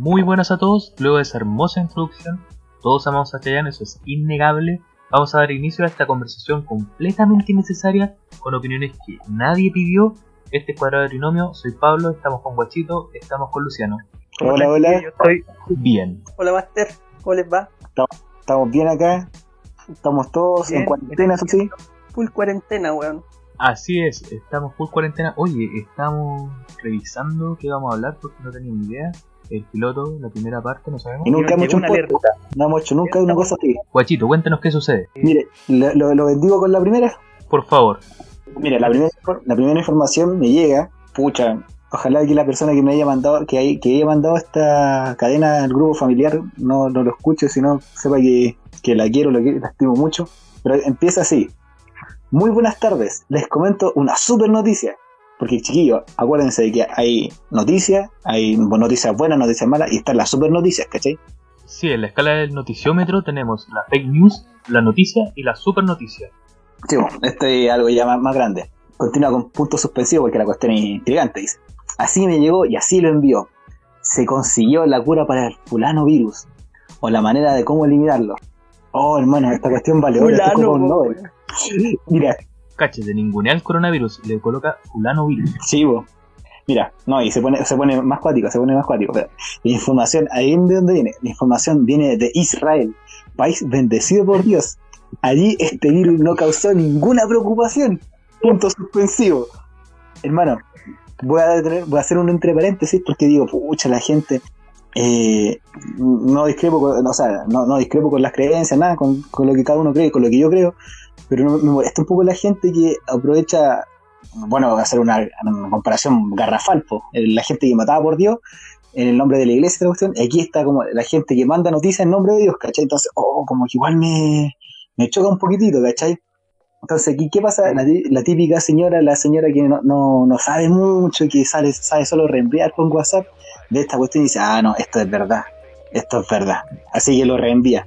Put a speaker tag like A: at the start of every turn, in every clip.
A: Muy buenas a todos, luego de esa hermosa introducción, todos amamos a Chayanne, eso es innegable. Vamos a dar inicio a esta conversación completamente innecesaria, con opiniones que nadie pidió. Este es Cuadrado de Trinomio, soy Pablo, estamos con Guachito, estamos con Luciano.
B: Hola, hola.
A: Yo estoy bien.
C: Hola, Master. ¿Cómo les va?
B: Estamos bien acá. Estamos todos
C: Bien,
B: en cuarentena, eso sí.
C: Full cuarentena, weón.
A: Así es, estamos full cuarentena. Oye, estamos revisando qué vamos a hablar porque no tenía ni idea. El piloto, la primera parte, no sabemos.
B: Y nunca hemos hecho un
C: una
B: podcast. No hemos hecho nunca una cosa así.
A: Guachito, cuéntanos qué sucede.
B: Mire, lo, lo, lo bendigo con la primera.
A: Por favor.
B: Mira, la primera, la primera información me llega. Pucha, ojalá que la persona que me haya mandado, que, hay, que haya mandado esta cadena al grupo familiar, no, no lo escuche, sino sepa que, que la quiero, la, quiero, la estimo mucho. Pero empieza así. Muy buenas tardes, les comento una super noticia. Porque chiquillos, acuérdense de que hay noticias, hay noticias buenas, noticias malas, y están las super noticias, ¿cachai?
A: Sí, en la escala del noticiómetro tenemos la fake news, la noticia y la super noticia.
B: Sí, bueno, este es algo ya más, más grande. Continúa con punto suspensivo porque la cuestión es intrigante, dice. Así me llegó y así lo envió. Se consiguió la cura para el fulano virus. O la manera de cómo eliminarlo. Oh, hermano, esta cuestión vale oro, esto es como un
C: Fulano,
B: Nobel. Mira,
A: Cache, de ningunear el coronavirus, le coloca fulano virus.
B: sí, bo. Mira, no, y se pone, se pone más cuático, se pone más cuático. Pero la información, ahí de dónde viene. La información viene de Israel, país bendecido por Dios. Allí este virus no causó ninguna preocupación. Punto suspensivo. Hermano, voy a, detener- voy a hacer un entre paréntesis porque digo, pucha, la gente eh, no discrepo con, o sea, no, no discrepo con las creencias, nada, con, con lo que cada uno cree, con lo que yo creo, pero no- me molesta un poco la gente que aprovecha, bueno, voy a hacer una, comparación garrafal, po, la gente que mataba por Dios en el nombre de la iglesia, la cuestión, aquí está como la gente que manda noticias en nombre de Dios, ¿cachai? Entonces, oh, como que igual me, me choca un poquitito, ¿cachai? Entonces, aquí, ¿qué pasa? La típica señora, la señora que no, no, no sabe mucho, que sale, sabe solo reenviar con WhatsApp, de esta cuestión y dice, ah, no, esto es verdad, esto es verdad. Así que lo reenvía.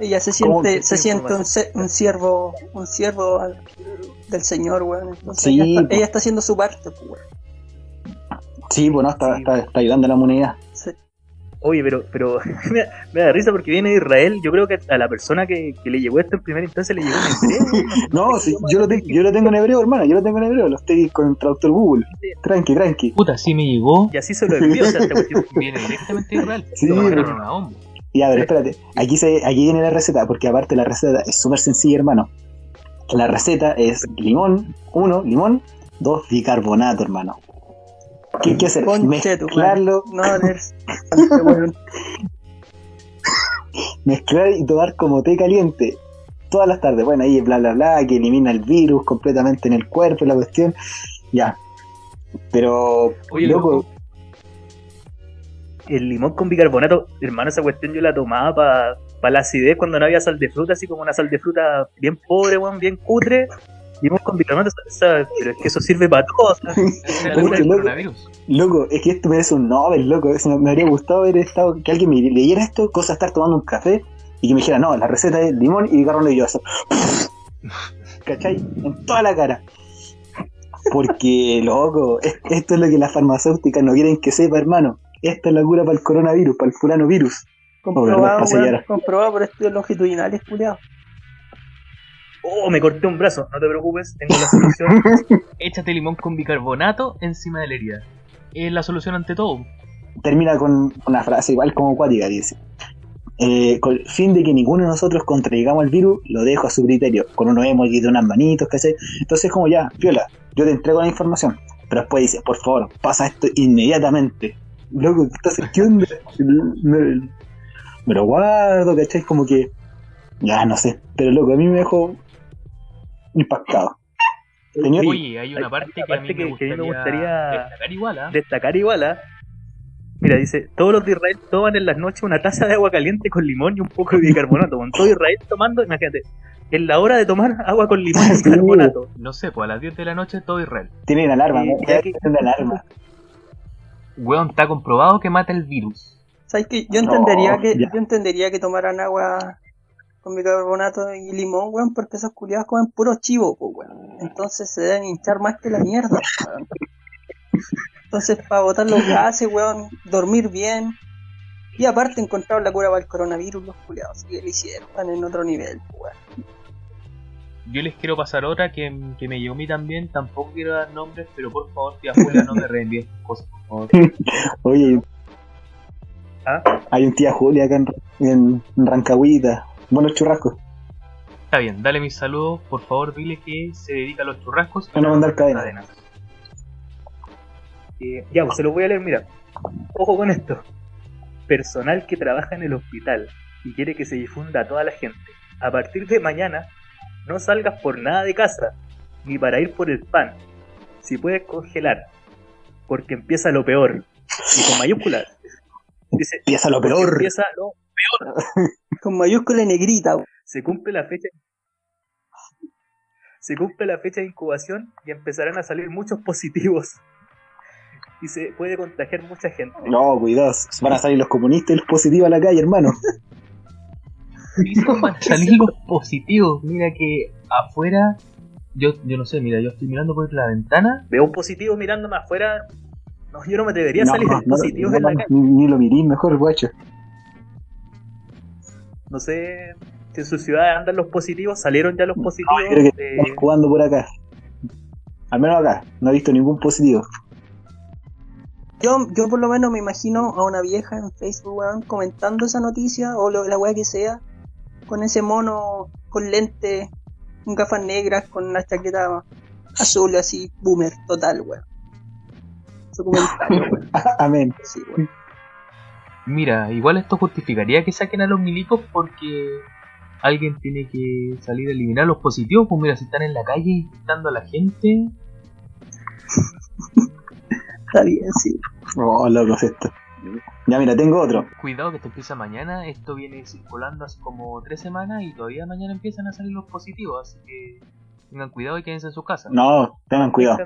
C: Ella se
B: ¿Cómo
C: siente, se siente un, se- un siervo, un siervo al- del Señor, weón. Entonces
B: Sí,
C: ella, está, ella está haciendo su parte, weón.
B: Sí, bueno, está,
D: Sí.
B: está, está ayudando a la comunidad.
C: Sí.
D: Oye, pero, pero me, da, me da risa porque viene de Israel. Yo creo que a la persona que, que le llegó esto en primera instancia le llegó en hebreo.
B: No, sí, yo, lo te- yo lo tengo en hebreo, hermano, yo lo tengo en hebreo, lo estoy con el traductor Google. Tranqui, tranqui.
A: Puta, sí me llegó.
D: Y así se lo envió. O sea, esta cuestión
A: Viene directamente de Israel.
B: Sí,
A: Lo mandaron
B: pero-
A: a bomba.
B: Ya, pero espérate, aquí, se, aquí viene la receta, porque aparte la receta es súper sencilla, hermano. La receta es limón, uno, limón, dos, bicarbonato, hermano. ¿Qué hay que hacer? Mezclarlo.
C: No, eres.
B: mezclar y tomar como té caliente todas las tardes. Bueno, ahí bla bla bla, que elimina el virus completamente en el cuerpo, la cuestión. Ya. Pero,
A: Oye,
B: loco,
A: loco.
D: El limón con bicarbonato, hermano, esa cuestión yo la tomaba para pa la acidez cuando no había sal de fruta, así como una sal de fruta bien pobre, weón, bien cutre. Limón con bicarbonato, esa- pero es que eso sirve para todo.
A: del
B: loco.
A: coronavirus.
B: loco, es que esto merece un Nobel, loco. Eso me, me habría gustado haber estado, que alguien me leyera esto, cosa de estar tomando un café y que me dijera, no, la receta es limón y bicarbonato y yo eso. ¿Cachai? En toda la cara. Porque, loco, es- esto es lo que las farmacéuticas no quieren que sepa, hermano. Esta es la cura para el coronavirus, para el fulano virus.
C: Comprobado, comprobado por estudios longitudinales, culiado.
D: Oh, me corté un brazo, no te preocupes, tengo la solución.
A: Échate limón con bicarbonato encima de la herida. Es la solución ante todo.
B: termina con una frase igual como cuática, dice. Eh, con el fin de que ninguno de nosotros contraigamos el virus, lo dejo a su criterio, con unos emojis de unas manitos, ¿cachai? Entonces como ya, viola, yo te entrego la información, pero después dice, por favor, pasa esto inmediatamente. Loco, ¿qué onda? Me, me lo guardo, ¿cachai? Como que, ya, no sé, pero loco, a mí me dejó impactado. Tenía-
A: Oye, hay una
D: Hay
A: parte que a mí
D: parte
A: me
D: que- que a mí me
A: gustaría destacar igual, ¿ah?
D: Destacar igual, ¿ah? Mira, dice, todos los de Israel toman en las noches una taza de agua caliente con limón y un poco de bicarbonato. Con todo Israel tomando, imagínate, en la hora de tomar agua con limón y bicarbonato.
A: No sé, pues a las 10 de la noche todo Israel.
B: Tienen alarma, ¿no? Tienen alarma.
A: Weón, está comprobado que mata el virus.
C: ¿Sabes qué? Yo entendería
B: No,
C: que
B: ya.
C: yo entendería que tomaran agua con bicarbonato y limón, weón, porque esos culiados comen puro chivo, pues, weón. Entonces se deben hinchar más que la mierda, weón. Entonces, para botar los gases, weón, dormir bien. Y aparte encontraron la cura para el coronavirus, los culiados. Así que lo hicieron, están en otro nivel, weón.
A: Yo les quiero pasar otra que, que me llegó a mí también. Tampoco quiero dar nombres, pero por favor, tía Julia, no me reenvíe estas cosas, por favor.
B: Oye,
D: ¿Ah?
B: hay un tía Julia acá en, en Rancagüita. Buenos churrascos.
A: Está bien, dale mis saludos. Por favor, dile que se dedica a los churrascos.
B: A mandar cadena.
A: cadenas.
D: Eh, ya, pues se lo voy a leer, mira. Ojo con esto. Personal que trabaja en el hospital y quiere que se difunda a toda la gente. A partir de mañana, no salgas por nada de casa, ni para ir por el pan. Si puedes congelar, porque empieza lo peor. Y con mayúsculas. Dice,
B: Empieza lo peor.
D: Empieza lo
C: Con mayúscula y negrita,
D: se cumple la fecha se cumple la fecha de incubación y empezarán a salir muchos positivos y se puede contagiar mucha gente
B: No, cuidado. Van a salir los comunistas y los positivos a la calle, hermano.
A: Van a salir los positivos. Mira que afuera, yo, yo no sé, mira, yo estoy mirando por la ventana.
D: veo un positivo mirándome afuera no, yo no me debería
B: No,
D: salir
B: no,
D: positivos
B: no,
D: en la calle
B: ni, ni lo mirís mejor, guacho.
D: no sé si en su ciudad andan los positivos salieron ya los positivos
B: creo que
D: Eh,
B: estamos jugando por acá. Al menos acá. No he visto ningún positivo.
C: Yo, yo por lo menos me imagino a una vieja en Facebook, weón, comentando esa noticia o lo- la weá que sea, con ese mono con lente, con gafas negras, con una chaqueta azul, así, boomer, total, weón. Su comentario, weón.
B: Amén.
C: Sí, weón.
A: Mira, igual esto justificaría que saquen a los milicos porque alguien tiene que salir a eliminar los positivos. Pues mira, si están en la calle infectando a la gente,
C: Está bien, sí.
B: Oh, locos esto. Ya, mira, tengo otro.
A: cuidado que esto empieza mañana. Esto viene circulando hace como tres semanas y todavía mañana empiezan a salir los positivos. Así que tengan cuidado y quédense en su casa.
B: No, tengan cuidado.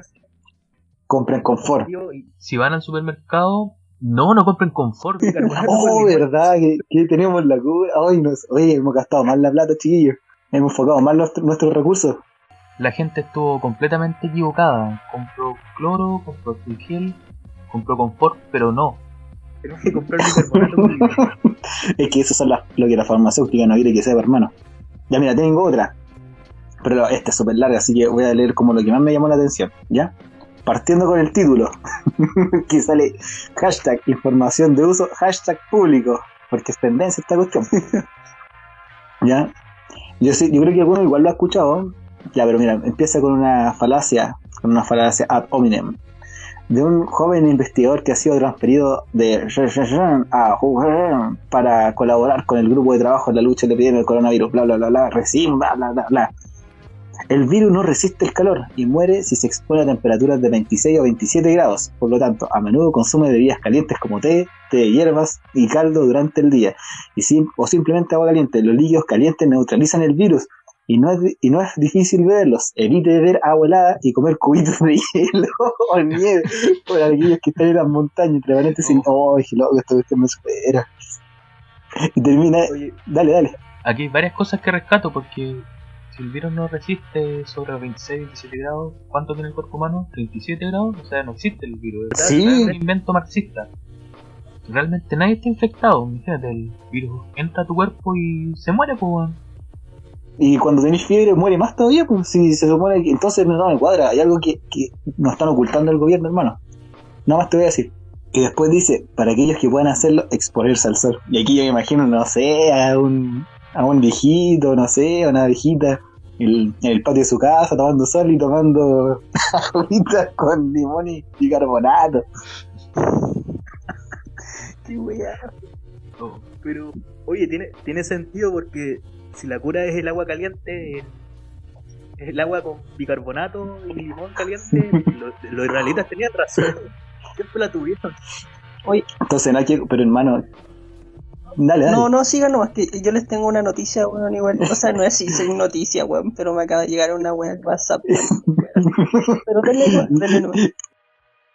B: Compren confort.
D: y
A: Si van al supermercado, no, no compren confort.
B: Oh, verdad, que, que tenemos la cura. Ay, nos, oye, hemos gastado mal la plata, chiquillos. Hemos enfocado mal los- nuestros recursos.
A: La gente estuvo completamente equivocada. Compró cloro, compró gel, compró confort, pero no.
D: Tenemos que comprar bicarbonato limón.
B: Es que eso son las, lo que la farmacéutica no quiere que sepa, hermano. Ya, mira, tengo otra. Pero esta es súper larga, así que voy a leer como lo que más me llamó la atención. ¿Ya? Partiendo con el título, que sale hashtag información de uso, hashtag público, porque es tendencia esta cuestión. ¿Ya? Yo, sé, yo creo que alguno igual lo ha escuchado. Ya, pero mira, empieza con una falacia, con una falacia ad hominem, de un joven investigador que ha sido transferido de a para colaborar con el grupo de trabajo en la lucha de la epidemia del coronavirus, bla bla bla bla bla bla bla. El virus no resiste el calor y muere si se expone a temperaturas de 26 o 27 grados. Por lo tanto, a menudo consume bebidas calientes como té, té de hierbas y caldo durante el día. Y sim- o simplemente agua caliente. Los líquidos calientes neutralizan el virus y no es, y no es difícil beberlos. Evite beber agua helada y comer cubitos de hielo o nieve por aquellos que están en las montañas. Entre paréntesis, oh, qué loco, esto cuestión me supera. Y termina,
D: Oye,
B: dale, dale.
A: Aquí hay varias cosas que rescato porque si el virus no resiste sobre los 26, 27 grados, ¿cuánto tiene el cuerpo humano? 37 grados, o sea, no existe el virus. Es
B: Sí.
A: un invento marxista. Realmente nadie está infectado, imagínate, el virus entra a tu cuerpo y se muere, pues.
B: Y cuando tenés fiebre muere más todavía, pues si se supone que entonces no, me cuadra, hay algo que, que nos están ocultando el gobierno, hermano. Nada más te voy a decir. Y después dice, para aquellos que puedan hacerlo, exponerse al sol. Y aquí yo me imagino, no sé, a un, a un viejito, no sé, a una viejita en el patio de su casa tomando sol y tomando agüita con limón y bicarbonato.
C: Qué weá.
A: Oh,
D: Pero, oye, tiene, tiene sentido porque si la cura es el agua caliente, el- es el agua con bicarbonato y limón caliente, los, los israelitas tenían razón. Siempre la tuvieron.
B: Entonces no hay que, pero hermano, dale, dale.
C: No, no, siga nomás, que yo les tengo una noticia, weón, igual. O sea, no es si es noticia, weón, pero me acaba de llegar una weá al WhatsApp. weón. Pero denle denle nomás.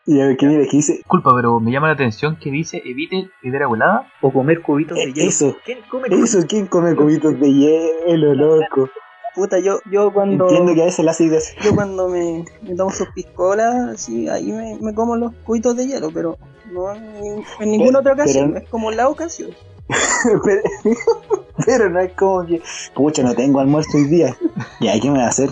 B: Y a ver, que mire, que dice,
A: Disculpa, pero me llama la atención que dice evite beber agua helada.
D: O comer cubitos de
B: Eh,
D: hielo.
B: eso.
D: ¿Quién come cubitos?
B: Eso, ¿quién come cubitos de hielo, loco?
C: Puta, yo, yo cuando.
B: Entiendo que a veces la sigue así.
C: Yo cuando me, me tomo sus piscolas, así, ahí me, me como los cubitos de hielo, pero no en, en ninguna otra ocasión,
B: pero-
C: es como la ocasión.
B: pero, pero no es como que, pucha, no tengo almuerzo hoy día. ¿Y ahí qué me va a hacer?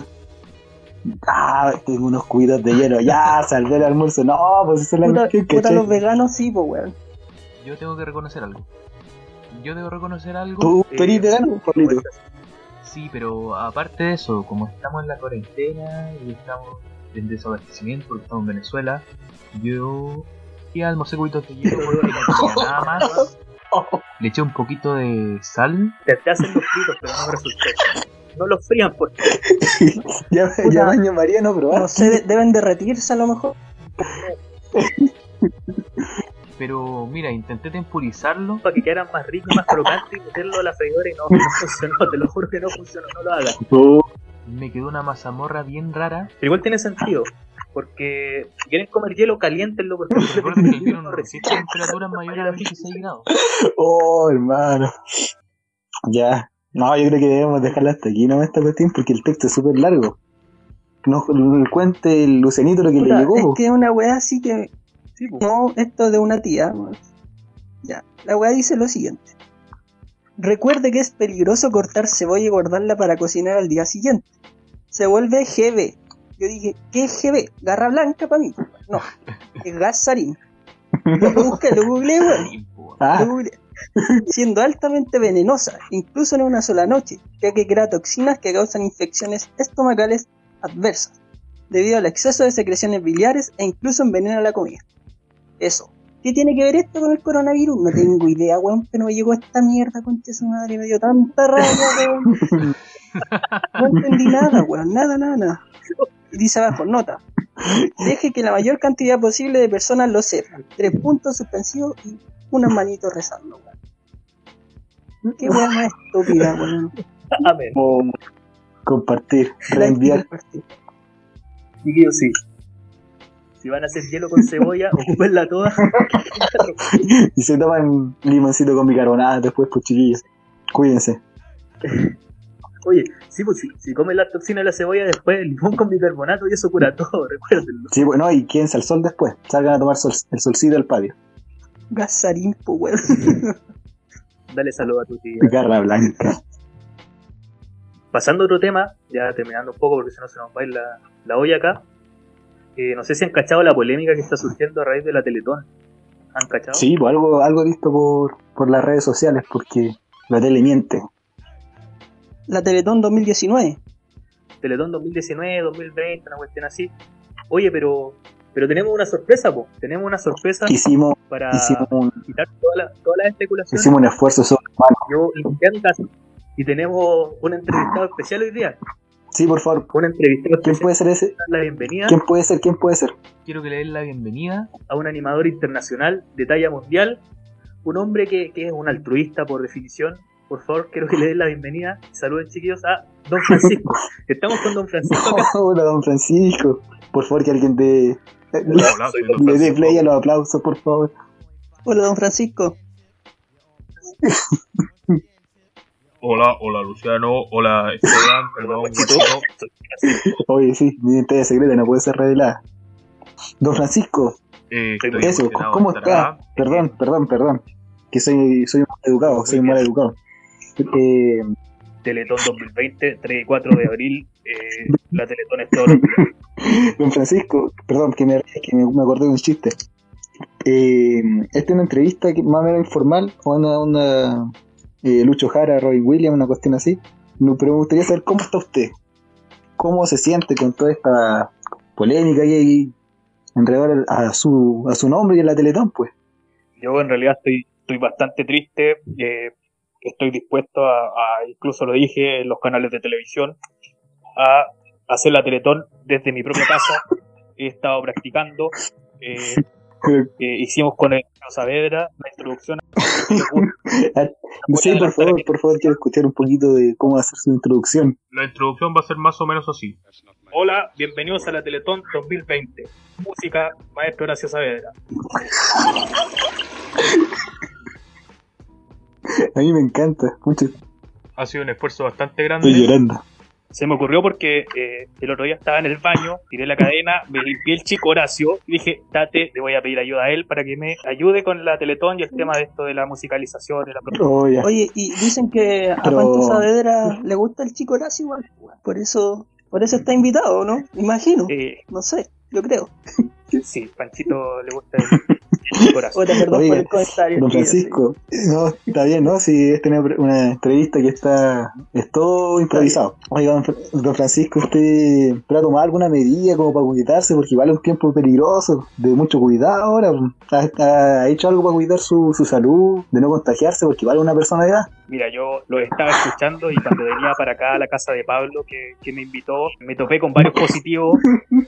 B: Ah, tengo unos cuidos de hielo. Ya, salvé el almuerzo. No, pues esa es la
C: Puta,
B: cuestión,
C: puta, los veganos sí, pues weón.
A: Yo tengo que reconocer algo. Yo debo reconocer algo.
B: ¿Tú,
D: Eh,
B: eres vegano, Pablito?
A: Sí, pero aparte de eso, como estamos en la cuarentena y estamos en desabastecimiento porque estamos en Venezuela, yo fui a almorcé cubitos de hielo porque no tenía nada más. Le eché un poquito de sal.
D: Te, te hacen los fritos, pero no me resultó. No los frían, pues.
B: Ya, baño María no probar.
C: No sé, de- deben derretirse a lo mejor.
A: Pero mira, intenté temporizarlo.
D: Para que quedaran más ricos, más crocantes y meterlo a la freidora y no, no funcionó. Te lo juro que no funcionó, no lo hagas.
B: Oh,
A: Me quedó una mazamorra bien rara.
D: Pero igual tiene sentido. Porque si quieren comer hielo, calientenlo. Porque
A: que el hielo no resiste temperaturas mayores a 26 grados.
B: oh, hermano. Ya. No, yo creo que debemos dejarla hasta aquí, ¿no? Esta cuestión, porque el texto es súper largo. No cuente el Lucenito lo que
C: Puta,
B: le llegó.
C: es que es una weá así que.
D: Sí.
C: No, esto de una tía. Ya, la weá dice lo siguiente. Recuerde que es peligroso cortar cebolla y guardarla para cocinar al día siguiente. Se vuelve GB. Yo dije, ¿qué es GB? Garra blanca para mí. No, es gas sarín. Lo busqué, lo googleé, weón.
A: Tiempo.
B: Ah,
C: Lo googleé. Siendo altamente venenosa, incluso en una sola noche, ya que crea toxinas que causan infecciones estomacales adversas, debido al exceso de secreciones biliares e incluso envenena la comida. Eso. ¿Qué tiene que ver esto con el coronavirus? No tengo idea, weón, pero me llegó esta mierda, concha su madre, me dio tanta rabia, weón. No entendí nada, weón, nada, nada, nada. Dice abajo, nota. Deje que la mayor cantidad posible de personas lo sepan. Tres puntos suspensivos y unas manitos rezando, weón. Qué weón más estúpida, weón.
D: Amén.
B: como compartir,
C: La
B: reenviar.
C: compartir.
D: Chiquillos, sí. Si van a hacer hielo con cebolla, ocupenla toda.
B: Y se toman limoncito con bicarbonato después, pues chiquillos. Cuídense.
D: Oye, sí, pues si, si comen la toxina de la cebolla, después el limón con bicarbonato y eso cura todo, recuérdenlo.
B: Sí, bueno, y quédense al sol después. Salgan a tomar sol- el solcito del patio.
C: Gasarín, po, weón.
D: Dale saludo a tu tía.
B: Garra blanca.
D: Pasando a otro tema, ya terminando un poco porque si no se nos va a ir la, la olla acá. Eh, no sé si han cachado la polémica que está surgiendo a raíz de la Teletón. ¿Han cachado?
B: Sí, pues algo, algo he visto por, por las redes sociales porque la tele miente.
C: La Teletón 2019.
D: Teletón 2019, 2020, una cuestión así. Oye, pero pero tenemos una sorpresa, po. Tenemos una sorpresa
B: Hicimos,
D: para
B: hicimos, un,
D: quitar todas las todas las especulaciones.
B: hicimos un esfuerzo sobrehumano.
D: Yo limpié mi casa y tenemos un entrevistado especial hoy día.
B: Sí, por favor.
D: Un entrevistado
B: ¿Quién
D: especial.
B: puede ser ese?
D: La bienvenida
B: ¿Quién puede ser? ¿Quién puede ser?
A: Quiero que le den la bienvenida.
D: a un animador internacional de talla mundial, un hombre que, que es un altruista por definición. Por favor, quiero que le den la bienvenida. Saluden, chiquillos, a Don Francisco. Estamos con Don Francisco acá.
B: Hola, don Francisco. Por favor, que alguien dé.
A: Hola,
B: Le dé
A: Francisco.
B: play a los aplausos, por favor.
C: Hola, don Francisco.
A: Hola, hola Luciano, hola Esteban, perdón.
B: Oye, sí, mi identidad secreta no puede ser revelada. Don Francisco,
A: Eh,
B: eso, ¿cómo está? Perdón, perdón, perdón. Que soy, soy mal educado, soy mal educado. Eh,
D: Teletón 2020, 3 y 4 de abril. eh, la Teletón es todo lo que-
B: don Francisco, perdón, que me, que me, me acordé de un chiste. Eh, esta es una entrevista que más o menos informal una, una eh, Lucho Jara, Robin Williams, una cuestión así. No, pero me gustaría saber cómo está usted. ¿Cómo se siente con toda esta polémica y, y enredar a su, a su nombre y a la Teletón, pues?
D: Yo en realidad estoy, estoy bastante triste. eh, estoy dispuesto a, a, incluso lo dije en los canales de televisión, a hacer la Teletón desde mi propia casa. He estado practicando. eh, eh, hicimos con el Saavedra la introducción.
B: Sí, por favor, por favor, quiero escuchar un poquito de cómo hacer su introducción.
A: La introducción va a ser más o menos así.
D: Hola, bienvenidos a la Teletón 2020. Música, maestro Horacio Saavedra.
B: A mí me encanta, mucho.
A: Ha sido un esfuerzo bastante
B: Estoy
A: grande.
B: llorando.
D: Se me ocurrió porque eh, el otro día estaba en el baño, tiré la cadena, me limpié el chico Horacio y dije, date, le voy a pedir ayuda a él para que me ayude con la Teletón y el tema de esto de la musicalización, de la
B: Oh.
C: Oye, y dicen que a
B: Pero-
C: Pancho Saavedra le gusta el chico Horacio igual. Por eso, por eso está invitado, ¿no? Imagino.
D: Eh,
C: No sé, yo creo.
D: sí, Panchito le gusta el,
C: perdón por el comentario.
B: Don Francisco, no, está bien, ¿no? Si es tener una entrevista que está, es todo improvisado. Oiga, don, Fra- don Francisco, ¿usted va a tomar alguna medida como para cuidarse? Porque igual es un tiempo peligroso, de mucho cuidado ahora. ¿Ha, ha hecho algo para cuidar su, su salud, de no contagiarse? Porque igual es una persona de edad.
D: Mira, yo lo estaba escuchando y cuando venía para acá a la casa de Pablo, que, que me invitó, me topé con varios positivos.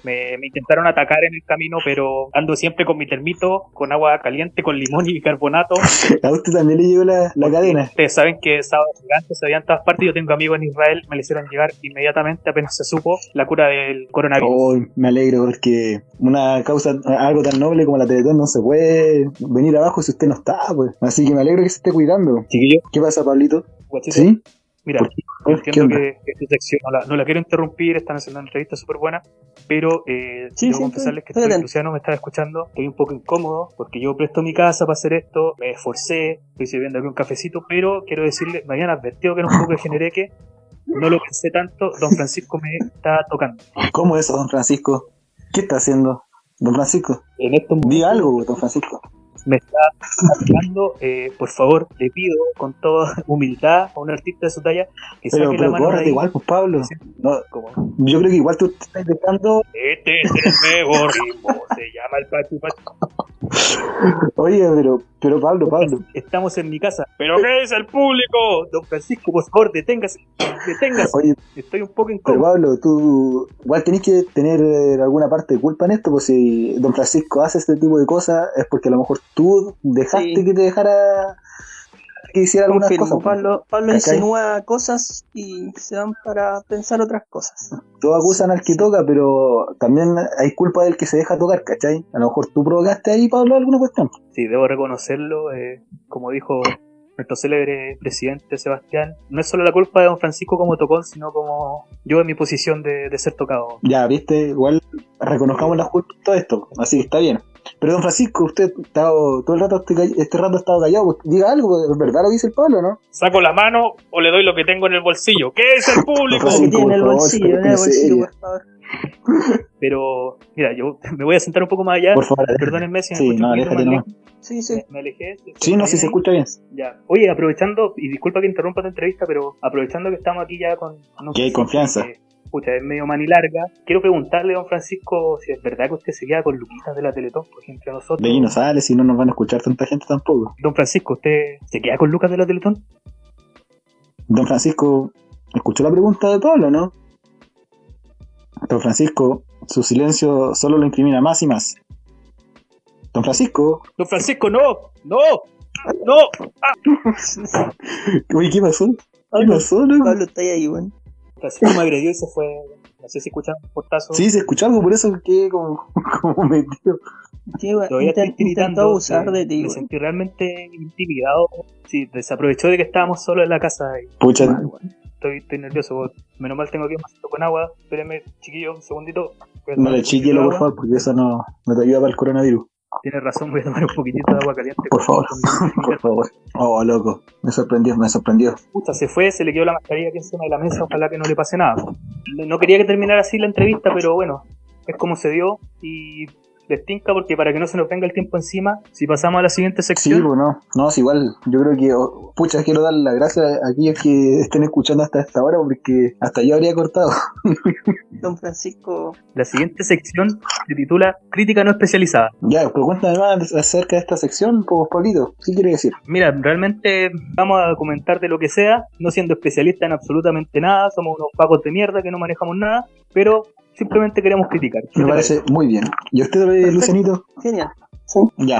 D: Me, me intentaron atacar en el camino, pero ando siempre con mi termito, con agua caliente, con limón y bicarbonato.
B: A usted también le llegó la, la cadena.
D: Ustedes saben que Sábado Gigante se veía en todas partes. Yo tengo amigos en Israel, me le hicieron llegar inmediatamente apenas se supo la cura del coronavirus.
B: Oh, me alegro porque una causa, algo tan noble como la Teletón no se puede venir abajo si usted no está, pues. Así que me alegro que se esté cuidando.
D: Chiquillo,
B: ¿Qué pasa, Pablito?
D: guachito,
B: ¿Sí?
D: mira.
B: ¿Qué
D: entiendo que, que tu sección no la, no la quiero interrumpir, están haciendo una entrevista súper buena, pero eh,
C: Sí,
D: debo
C: sí,
D: confesarles que
C: estoy.
D: Luciano me está escuchando, estoy un poco incómodo porque yo presto mi casa para hacer esto, me esforcé, estoy sirviendo aquí un cafecito, pero quiero decirle, me habían advertido que era un poco de genereque, no lo pensé tanto, don Francisco me está tocando.
B: ¿Cómo es eso, don Francisco? ¿Qué está haciendo? Don Francisco,
D: En estos
B: diga algo, don Francisco.
D: Me está atacando, eh, por favor, le pido con toda humildad a un artista de su talla que
B: Pero,
D: saque la
B: pero
D: mano de
B: córrete
D: ahí.
B: igual, pues Pablo.
D: Sí.
B: No,
D: Como,
B: yo creo que igual tú estás dejando.
D: este es el nuevo ritmo, se llama el Pachu Pachu.
B: Oye, pero, pero Pablo, Pablo.
D: Estamos en mi casa. ¿Pero qué dice el público? Don Francisco, por favor, deténgase. Deténgase.
B: Oye,
D: Estoy un poco
B: pero
D: incómodo.
B: Pablo, tú igual tenés que tener eh, alguna parte de culpa en esto, pues si don Francisco hace este tipo de cosas es porque a lo mejor tú dejaste
C: Sí.
B: que te dejara que hiciera algunas
C: Confirmo,
B: cosas. pues.
C: Pablo, Pablo insinúa cosas y se van para pensar otras cosas.
B: Todos acusan al que toca, pero también hay culpa del que se deja tocar, ¿cachai? A lo mejor tú provocaste ahí, Pablo, alguna cuestión.
D: Sí, debo reconocerlo. eh, como dijo nuestro célebre presidente Sebastián, no es solo la culpa de don Francisco como tocón, sino como yo en mi posición de, de ser tocado.
B: Ya, viste, igual reconozcamos las culpas de todo esto, así que está bien. Pero don Francisco, usted estado todo el rato, este, este rato ha estado callado, pues, diga algo, ¿es verdad lo dice el Pablo, no?
D: ¿Saco la mano o le doy lo que tengo en el bolsillo? ¿Qué es el público?
C: Que tiene en el bolsillo, en el bolsillo, por favor.
D: Pero, mira, yo me voy a sentar un poco más allá.
B: Por favor,
D: Perdónenme si me
B: Sí, no, déjate
D: lejos.
C: Sí, sí.
D: Me alejé.
B: Sí, no,
D: ¿Está
B: si se escucha bien.
D: Ya. Oye, aprovechando, y disculpa que interrumpa tu entrevista, pero aprovechando que estamos aquí ya con... no
B: Que hay confianza.
D: que, Pucha, es medio manilarga. Quiero preguntarle, don Francisco, si es verdad que usted se queda con Luquitas de la Teletón, por ejemplo, nosotros.
B: De ahí no sale, si no nos van a escuchar tanta gente tampoco.
D: Don Francisco, ¿usted se queda con Lucas de la Teletón?
B: Don Francisco, ¿escuchó la pregunta de Pablo, no? Don Francisco, su silencio solo lo incrimina más y más. Don Francisco,
D: Don Francisco, no, no, no.
B: uy, ¿qué pasó? ¿Qué
C: Pablo,
B: pasó, loco?
C: Pablo está ahí, weón.
D: Francisco me agredió y se fue. No sé si escucharon un portazo.
B: Sí, se escuchó algo, por eso que como, como metido.
C: Sí, weón,
D: Todavía estoy tiritando.
C: abusar
D: me-
C: de ti,
D: Me sentí realmente intimidado. Sí, desaprovechó de que estábamos solos en la casa y
B: Pucha,
C: Mal, weón.
D: estoy, estoy nervioso. Menos mal tengo aquí un vasito con agua. Espérenme, chiquillo, un segundito.
B: No le
D: de
B: por favor, porque eso no, no te ayuda para el coronavirus.
D: Tienes razón, voy a tomar un poquitito de agua caliente.
B: Por favor, por favor. Oh, loco, me sorprendió, me sorprendió.
D: Pucha, se fue, se le quedó la mascarilla aquí encima de la mesa, ojalá que no le pase nada. No quería que terminara así la entrevista, pero bueno, es como se dio y les tinca porque para que no se nos venga el tiempo encima, si pasamos a la siguiente
B: Sí,
D: sección,
B: pues no, no, es igual, yo creo que, oh, pucha, quiero dar las gracias a aquellos que estén escuchando hasta esta hora, porque hasta yo habría cortado.
C: Don Francisco,
D: la siguiente sección se titula Crítica no especializada.
B: Ya, pero cuéntame más acerca de esta sección, pues, Pablito, ¿qué quiere decir?
D: Mira, realmente vamos a comentar de lo que sea, no siendo especialista en absolutamente nada, somos unos pagos de mierda que no manejamos nada, pero simplemente queremos criticar. ¿Qué
B: Me parece muy bien. ¿Y usted, Lucianito?
C: genial. Sí,
B: Ya.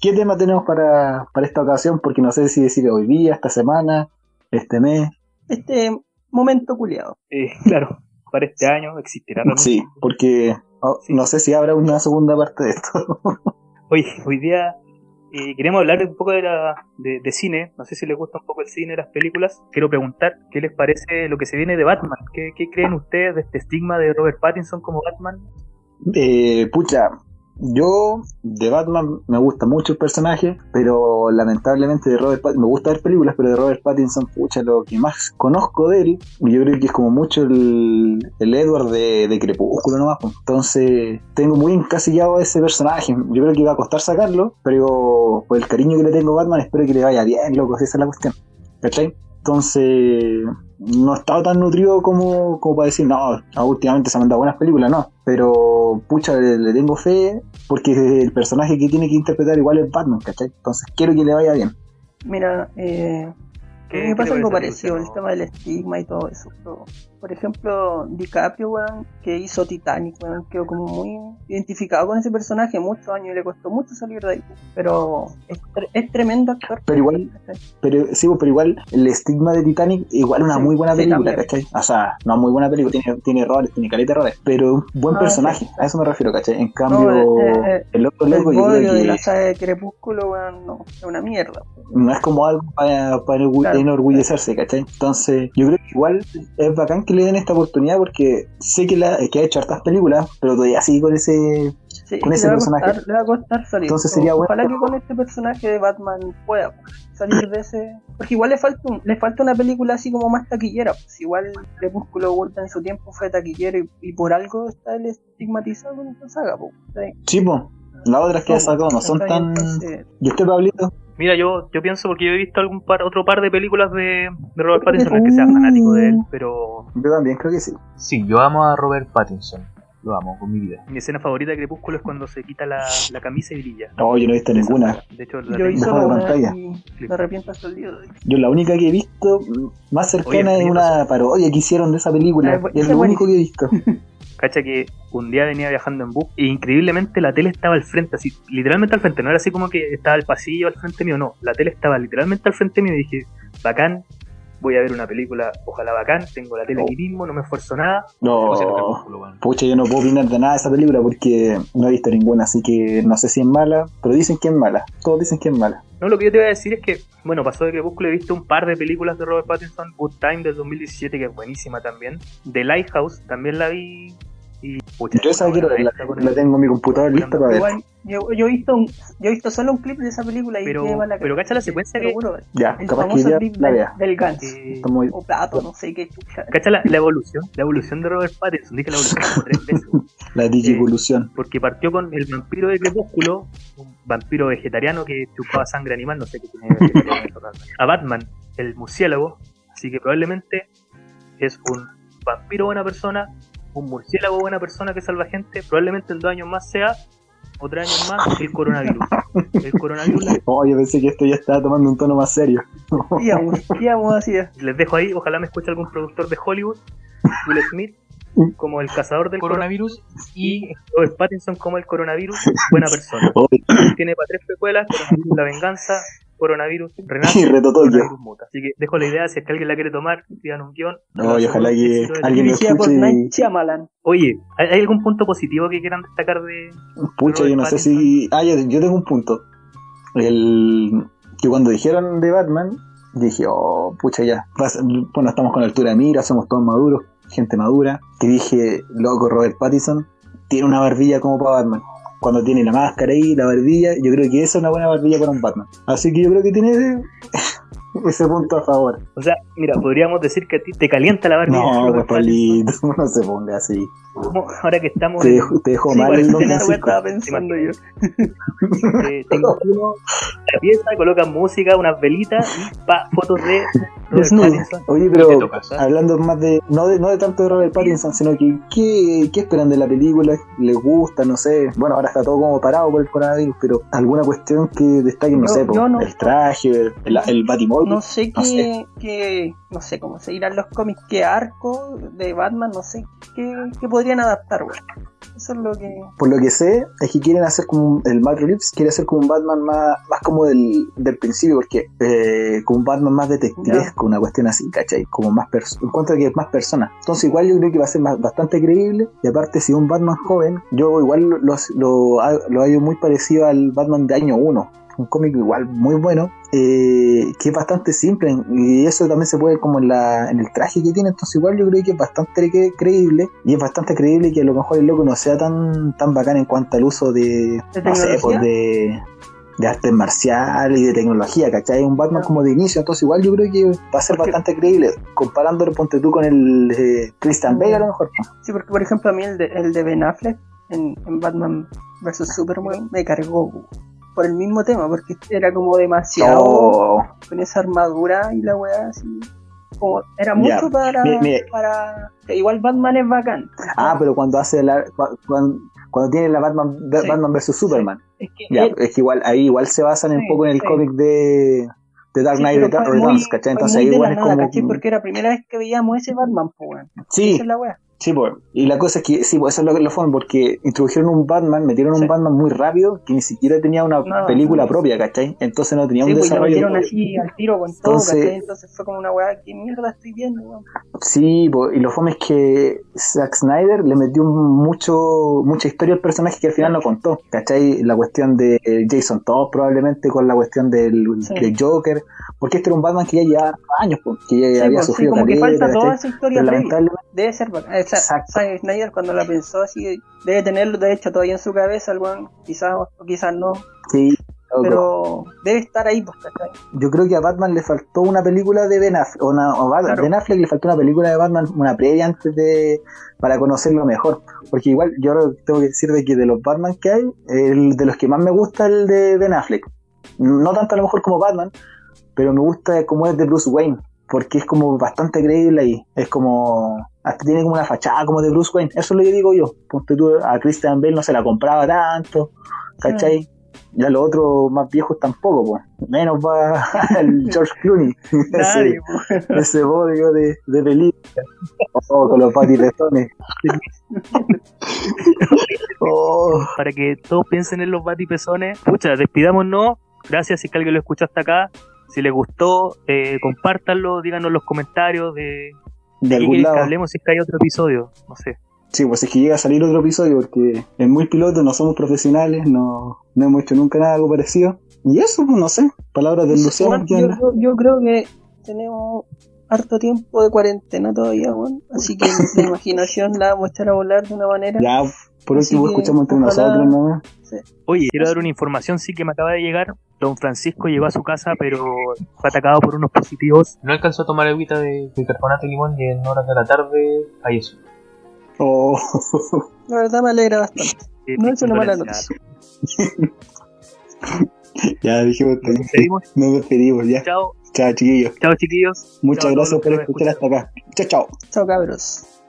B: ¿Qué tema tenemos para, para esta ocasión? Porque no sé si decir hoy día, esta semana, este mes.
C: Este momento culiado.
D: Eh, claro, para este año existirá realmente.
B: Sí, porque oh,
D: Sí.
B: no sé si habrá una segunda parte de esto.
D: Hoy, hoy día Y queremos hablar un poco de, la, de, de cine. No sé si les gusta un poco el cine, las películas. Quiero preguntar qué les parece lo que se viene de Batman. ¿Qué, qué creen ustedes de este estigma de Robert Pattinson como Batman?
B: Eh, pucha, yo de Batman me gusta mucho el personaje, pero lamentablemente de Robert Pattinson, me gusta ver películas, pero de Robert Pattinson, pucha, lo que más conozco de él, yo creo que es como mucho el, el Edward de, de Crepúsculo nomás. pues. Entonces tengo muy encasillado a ese personaje. Yo creo que va a costar sacarlo, pero por el cariño que le tengo a Batman, espero que le vaya bien, loco, esa es la cuestión. ¿Cachai? Entonces, no he estado tan nutrido como, como para decir, no, ah, últimamente se han mandado buenas películas, no. Pero, pucha, le, le tengo fe porque el personaje que tiene que interpretar igual es Batman, ¿cachai? Entonces, quiero que le vaya bien.
C: Mira, eh,
D: ¿Qué-
C: me pasa algo parecido, el tema del estigma y todo eso. pero, por ejemplo, DiCaprio, weón, que hizo Titanic, weón, quedó como muy identificado con ese personaje muchos años y le costó mucho salir de ahí. Pero es, tre- es tremendo actor.
B: Pero igual-. Pero sí, pues, pero igual el estigma de Titanic, igual una
C: Sí,
B: muy buena
C: sí,
B: película,
C: también.
B: ¿cachai? O sea, no muy buena película, tiene, tiene errores, tiene caleta de errores, pero un buen
C: Ah,
B: personaje,
C: sí.
B: a eso me refiero, ¿cachai? En cambio,
C: No, eh, eh,
B: el otro
C: El
B: loco yo creo
C: de la saga de Crepúsculo, weón, no, es una mierda.
B: no es como algo para, para orgu-
C: Claro.
B: Enorgullecerse, ¿cachai? Entonces, yo creo que igual es bacán que le den esta oportunidad porque sé que, la, que ha hecho hartas películas, pero todavía sigue con ese...
C: Sí,
B: Con
C: es
B: ese
C: le
B: personaje.
C: costar- le va a costar salir.
B: Entonces sería bueno-
C: Ojalá que con este personaje de Batman pueda salir de ese. Porque igual le falta, un- le falta una película así como más taquillera. Pues igual Crepúsculo Vuelta en su tiempo fue taquillero y, y por algo está el estigmatizado con esta saga. Pues. Sí.
B: Chipo, las otras que ha sacado no son tan... ¿Y usted, Pablito?
D: Mira, yo, yo pienso porque yo he visto algún par, otro par de películas de, de Robert Pattinson, no es que sea fanático de él, pero
B: Yo también creo que sí.
A: Sí, yo amo a Robert Pattinson. Lo amo con mi vida.
D: mi escena favorita de Crepúsculo es cuando se quita la, la camisa y brilla.
B: No, yo no he visto ninguna.
D: De hecho, la
C: yo
B: Mejor de
C: una
B: pantalla.
C: me arrepiento hasta el día de hoy.
B: Yo la única que he visto más cercana
D: Oye,
B: es una parodia que hicieron de esa película.
C: Bu-
B: es lo único que he visto.
D: Cacha que un día venía viajando en bus e increíblemente la tele estaba al frente, así, literalmente al frente, no era así como que estaba el pasillo al frente mío, no, la tele estaba literalmente al frente mío y dije, bacán, voy a ver una película, ojalá bacán, tengo la tele aquí mismo, no me esfuerzo nada.
B: No, pucha, yo no puedo opinar de nada de esa película porque no he visto ninguna, así que no sé si es mala, pero dicen que es mala. Todos dicen que es mala.
D: No, lo que yo te iba a decir es que, bueno, pasó de Crepúsculo, he visto un par de películas de Robert Pattinson, Good Time del 2017, que es buenísima también, The Lighthouse, también la vi, y... pucha,
B: Yo esa quiero verla, la tengo en mi computador lista para ver.
C: Yo, yo he visto un- yo he visto solo un clip de esa película y
D: Pero- pero cacha la secuencia que-
B: Ya,
C: el
B: capaz que
C: famoso
B: ya
C: clip
B: la
C: del,
B: vea.
C: del.
D: Eh,
B: muy...
C: O plato, no sé qué chucha.
D: Cacha la, la evolución, la evolución de Robert Pattinson, dije la evolución como tres veces.
B: La digievolución.
D: Porque partió con el vampiro de Crepúsculo, un vampiro vegetariano que chupaba sangre animal, no sé qué tiene. A Batman, el murciélago, así que probablemente es un vampiro buena persona, un murciélago buena persona que salva gente, probablemente en dos años más sea, o tres años más, el coronavirus. El coronavirus,
B: Oh, yo pensé que esto ya estaba tomando un tono más serio.
C: Íbamos, íbamos así.
D: les dejo ahí, ojalá me escuche algún productor de Hollywood, Will Smith, como el cazador del coronavirus,
A: Coronavirus
D: y
A: y
D: Robert Pattinson como el coronavirus, buena persona.
B: Oh,
D: tiene para tres precuelas, la venganza, coronavirus renace,
B: y Retotoyo.
D: coronavirus muta. Así que dejo la idea, si es que alguien la quiere tomar, pidan un guion.
B: No, y ojalá que alguien lo escuche.
D: Oye, ¿hay algún punto positivo que quieran destacar de...?
B: Pucha, yo no sé si. Ah, yo, yo tengo un punto. El. Que cuando dijeron de Batman, dije, oh, pucha, ya. Bueno, estamos con altura de mira, somos todos maduros, gente madura. Que dije, loco, Robert Pattinson tiene una barbilla como para Batman. Cuando tiene la máscara ahí, la barbilla, yo creo que esa es una buena barbilla para un Batman. Así que yo creo que tiene ese, ese punto a favor.
D: O sea, mira, podríamos decir que a ti te calienta la barbilla.
B: No, pues Pablito, no se ponga así.
D: Ahora que estamos...
B: Te
C: Sí,
B: mal el Francisco.
C: estaba pensando yo.
D: eh, tengo uno, la pieza, colocan música, unas velitas y pa, fotos de Robert
C: Desnudo.
D: Pattinson.
B: Oye, pero hablando más de no, de. no de tanto de Robert Pattinson, sino que. ¿qué, ¿Qué esperan de la película? ¿Les gusta? No sé. Bueno, ahora está todo como parado por el coronavirus, pero alguna cuestión que destaquen, no sé,
C: no-
B: el traje, el, el, el Batimóvil.
C: No sé qué,
B: sé.
C: no sé cómo se irán los cómics, qué arco de Batman, no sé qué, qué podrían adaptar, güey. Eso es lo que...
B: Por lo que sé, es que quieren hacer como un- el Matt Reeves quiere hacer como un Batman más, más como del, del principio, porque eh, como un Batman más detectivesco, una cuestión así, ¿cachai? Como más persona, encuentro que es más persona. Entonces igual yo creo que va a ser más- bastante creíble, y aparte si es un Batman joven, yo igual lo, lo, lo, lo hallo muy parecido al Batman de año 1. Un cómic igual muy bueno, eh, que es bastante simple y eso también se puede como en, la, en el traje que tiene, entonces igual yo creo que es bastante cre- creíble y es bastante creíble que a lo mejor el loco no sea tan, tan bacán en cuanto al uso de,
C: ¿De
B: no sé,
C: tecnología?
B: pues de, de artes marciales y de tecnología, ¿cachai? Un Batman como de inicio, entonces igual yo creo que va a ser
C: Porque-
B: bastante creíble, comparándolo, ponte tú con el eh, Christian Bale a lo mejor.
C: Sí, porque por ejemplo a mí el de, el de Ben Affleck en, en Batman vs Superman me cargó por el mismo tema, porque era como demasiado
B: Oh,
C: con esa armadura y la weá así. Como, era mucho para, para. Igual Batman es bacán.
B: Ah, pero cuando hace la, cu- cuando, cuando tiene la Batman,
C: Sí.
B: Batman vs Superman.
C: Es que él-
B: es que igual, ahí igual se basan un poco en el cómic de, de Dark Knight Returns, ¿cachai? Entonces ahí igual es
C: nada,
B: como.
C: ¿cachai? Porque era la primera vez que veíamos ese Batman, pues.
B: Sí,
C: Esa es la weá.
B: Sí, pues. Y la cosa es que, sí, pues eso es lo que lo fue, porque introdujeron un Batman, metieron
C: Sí.
B: un Batman muy rápido que ni siquiera tenía una
C: No,
B: película
C: no.
B: propia, ¿cachai? Entonces no tenía
C: Sí,
B: un
C: pues y lo
B: desarrollo.
C: metieron así al tiro con todo,
B: Entonces-
C: ¿cachai? Entonces fue como una weá, ¿qué mierda estoy viendo, weón?
B: Sí, pues, y lo fome es que Zack Snyder le metió mucho mucha historia al personaje que al final no contó, ¿cachai? La cuestión de Jason Todd probablemente con la cuestión del,
C: Sí.
B: del Joker, porque este era un Batman que ya llevaba años, pues, que ya había
C: pues,
B: sufrido
C: como que falta toda esa historia
B: Pero
C: Debe ser sea,
B: Exacto.
C: Zack Snyder cuando la pensó así, debe tenerlo de hecho todavía en su cabeza, weón. Quizás o quizás no.
B: sí, loco.
C: Pero debe estar ahí, pues.
B: Yo creo que a Batman le faltó una película de Ben Affleck, o una, o Bat-
C: Claro.
B: Ben Affleck le faltó una película de Batman, una previa antes de, para conocerlo mejor. Porque igual yo tengo que decir de que de los Batman que hay, el de los que más me gusta el de Ben Affleck. No tanto a lo mejor como Batman, pero me gusta como es de Bruce Wayne, porque es como bastante creíble ahí. Es como, hasta tiene como una fachada como de Bruce Wayne. Eso es lo que digo yo. Ponte tú, a Christian Bale no se la compraba tanto, ¿cachai? Ya los otros más viejos tampoco, pues. Menos va el George Clooney.
C: Nadie,
B: ese,
C: pues.
B: ese bodio de, de película. Oh, con los patipezones. oh,
D: para que todos piensen en los batipezones. Pucha, despidámonos. Gracias si es que alguien lo escuchó hasta acá. Si les gustó, eh, compártanlo, díganos en los comentarios de,
B: de
D: de
B: algún
D: que
B: lado.
D: hablemos si es que hay otro episodio. No sé.
B: Sí, pues es que llega a salir otro episodio porque es muy piloto, no somos profesionales, no, no hemos hecho nunca nada algo parecido. Y eso, pues no sé, palabras del Luciano.
C: Bueno,
B: ¿quién
C: yo,
B: habla?
C: yo- yo creo que tenemos harto tiempo de cuarentena todavía, weón. Así que la imaginación la vamos a echar a volar de una manera.
B: Ya, por último
C: que,
B: escuchamos entre nosotros nomás.
D: Oye, quiero dar una información sí que me acaba de llegar. Don Francisco llegó a su casa, pero fue atacado por unos positivos.
A: No alcanzó a tomar agüita de bicarbonato de limón y en horas de la tarde falleció.
B: Oh,
C: La verdad me alegra bastante.
D: Eh,
C: No es una mala noticia.
B: ya dijimos que
D: Nos despedimos.
B: nos despedimos ya.
D: Chao,
B: Chao, chiquillos.
D: chao chiquillos.
B: Muchas
D: Chao
B: gracias por escuchar hasta acá. Chao, chao.
C: Chao cabros.